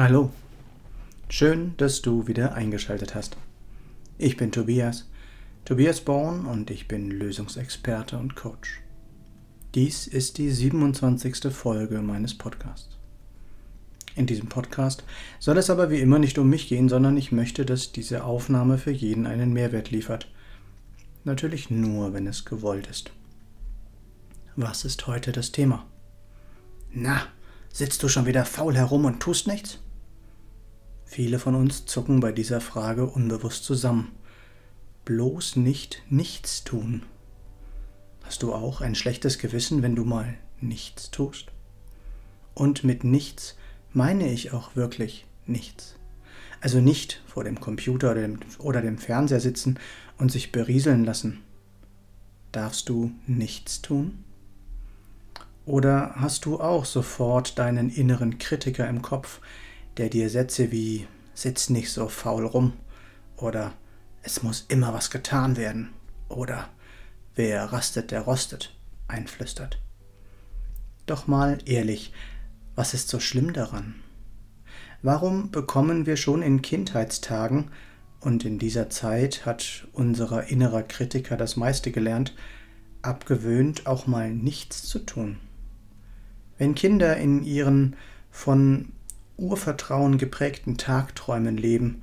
Hallo, schön, dass du wieder eingeschaltet hast. Ich bin Tobias, Tobias Born und ich bin Lösungsexperte und Coach. Dies ist die 27. Folge meines Podcasts. In diesem Podcast soll es aber wie immer nicht um mich gehen, sondern ich möchte, dass diese Aufnahme für jeden einen Mehrwert liefert. Natürlich nur, wenn es gewollt ist. Was ist heute das Thema? Na, sitzt du schon wieder faul herum und tust nichts? Viele von uns zucken bei dieser Frage unbewusst zusammen. Bloß nicht nichts tun. Hast du auch ein schlechtes Gewissen, wenn du mal nichts tust? Und mit nichts meine ich auch wirklich nichts. Also nicht vor dem Computer oder dem, oder dem Fernseher sitzen und sich berieseln lassen. Darfst du nichts tun? Oder hast du auch sofort deinen inneren Kritiker im Kopf, der dir Sätze wie Sitz nicht so faul rum oder Es muss immer was getan werden oder Wer rastet, der rostet einflüstert. Doch mal ehrlich, was ist so schlimm daran? Warum bekommen wir schon in Kindheitstagen, und in dieser Zeit hat unser innerer Kritiker das meiste gelernt, abgewöhnt, auch mal nichts zu tun? Wenn Kinder in ihren von Urvertrauen geprägten Tagträumen leben,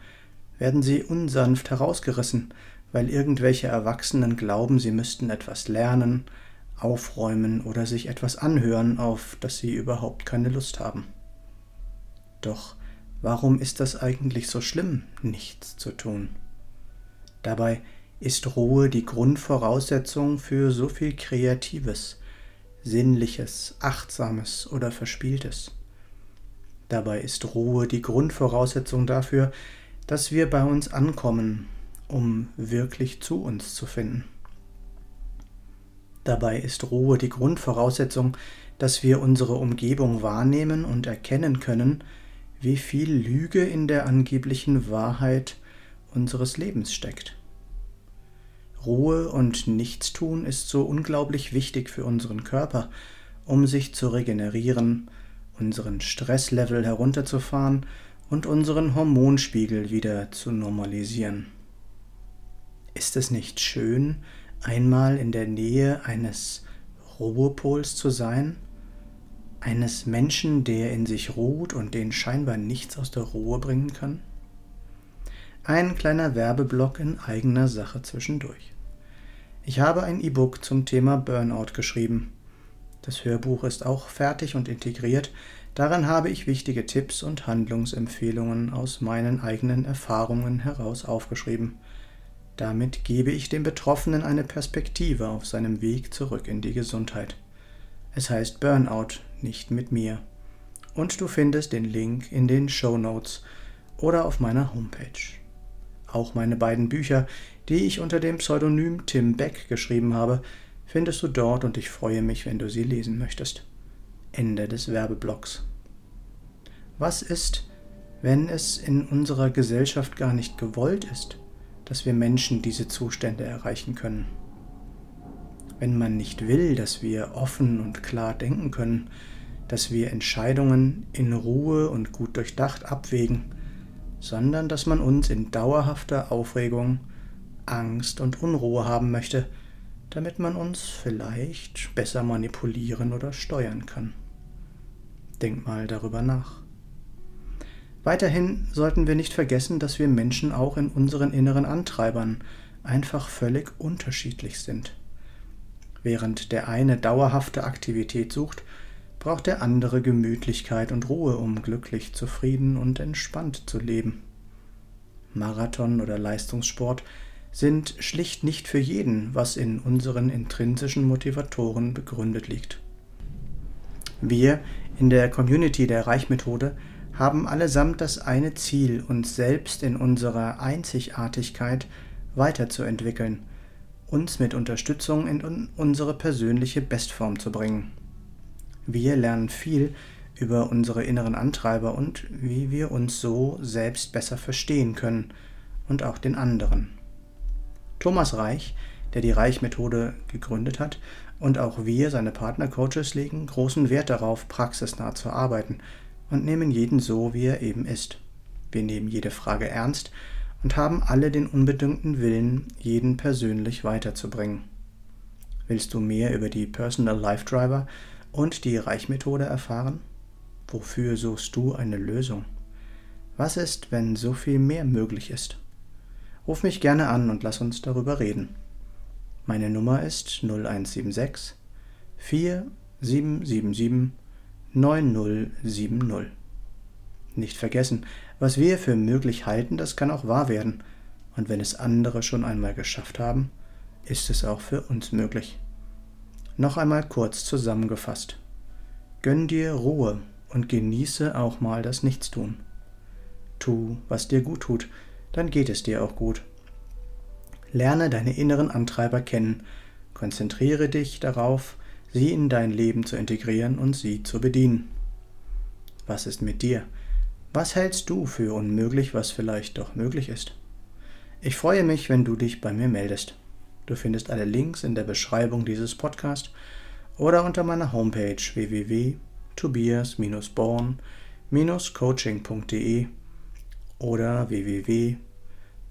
werden sie unsanft herausgerissen, weil irgendwelche Erwachsenen glauben, sie müssten etwas lernen, aufräumen oder sich etwas anhören, auf das sie überhaupt keine Lust haben. Doch warum ist das eigentlich so schlimm, nichts zu tun? Dabei ist Ruhe die Grundvoraussetzung für so viel Kreatives, Sinnliches, Achtsames oder Verspieltes. Dabei ist Ruhe die Grundvoraussetzung dafür, dass wir bei uns ankommen, um wirklich zu uns zu finden. Dabei ist Ruhe die Grundvoraussetzung, dass wir unsere Umgebung wahrnehmen und erkennen können, wie viel Lüge in der angeblichen Wahrheit unseres Lebens steckt. Ruhe und Nichtstun ist so unglaublich wichtig für unseren Körper, um sich zu regenerieren, unseren Stresslevel herunterzufahren und unseren Hormonspiegel wieder zu normalisieren. Ist es nicht schön, einmal in der Nähe eines Ruhepols zu sein? Eines Menschen, der in sich ruht und den scheinbar nichts aus der Ruhe bringen kann? Ein kleiner Werbeblock in eigener Sache zwischendurch. Ich habe ein E-Book zum Thema Burnout geschrieben. Das Hörbuch ist auch fertig und integriert. Daran habe ich wichtige Tipps und Handlungsempfehlungen aus meinen eigenen Erfahrungen heraus aufgeschrieben. Damit gebe ich dem Betroffenen eine Perspektive auf seinem Weg zurück in die Gesundheit. Es heißt Burnout, nicht mit mir. Und du findest den Link in den Show Notes oder auf meiner Homepage. Auch meine beiden Bücher, die ich unter dem Pseudonym Tim Beck geschrieben habe, findest du dort und ich freue mich, wenn du sie lesen möchtest. Ende des Werbeblocks. Was ist, wenn es in unserer Gesellschaft gar nicht gewollt ist, dass wir Menschen diese Zustände erreichen können? Wenn man nicht will, dass wir offen und klar denken können, dass wir Entscheidungen in Ruhe und gut durchdacht abwägen, sondern dass man uns in dauerhafter Aufregung, Angst und Unruhe haben möchte, damit man uns vielleicht besser manipulieren oder steuern kann. Denk mal darüber nach. Weiterhin sollten wir nicht vergessen, dass wir Menschen auch in unseren inneren Antreibern einfach völlig unterschiedlich sind. Während der eine dauerhafte Aktivität sucht, braucht der andere Gemütlichkeit und Ruhe, um glücklich, zufrieden und entspannt zu leben. Marathon oder Leistungssport sind schlicht nicht für jeden, was in unseren intrinsischen Motivatoren begründet liegt. Wir in der Community der Reichmethode haben allesamt das eine Ziel, uns selbst in unserer Einzigartigkeit weiterzuentwickeln, uns mit Unterstützung in unsere persönliche Bestform zu bringen. Wir lernen viel über unsere inneren Antreiber und wie wir uns so selbst besser verstehen können und auch den anderen. Thomas Reich, der die Reich-Methode gegründet hat, und auch wir, seine Partnercoaches, legen großen Wert darauf, praxisnah zu arbeiten, und nehmen jeden so, wie er eben ist. Wir nehmen jede Frage ernst und haben alle den unbedingten Willen, jeden persönlich weiterzubringen. Willst du mehr über die Personal Life Driver und die Reichmethode erfahren? Wofür suchst du eine Lösung? Was ist, wenn so viel mehr möglich ist? Ruf mich gerne an und lass uns darüber reden. Meine Nummer ist 0176 4777 9070. Nicht vergessen, was wir für möglich halten, das kann auch wahr werden. Und wenn es andere schon einmal geschafft haben, ist es auch für uns möglich. Noch einmal kurz zusammengefasst. Gönn dir Ruhe und genieße auch mal das Nichtstun. Tu, was dir gut tut, dann geht es dir auch gut. Lerne deine inneren Antreiber kennen, konzentriere dich darauf, sie in dein Leben zu integrieren und sie zu bedienen. Was ist mit dir? Was hältst du für unmöglich, was vielleicht doch möglich ist? Ich freue mich, wenn du dich bei mir meldest. Du findest alle Links in der Beschreibung dieses Podcasts oder unter meiner Homepage www.tobias-born-coaching.de oder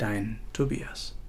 dein Tobias.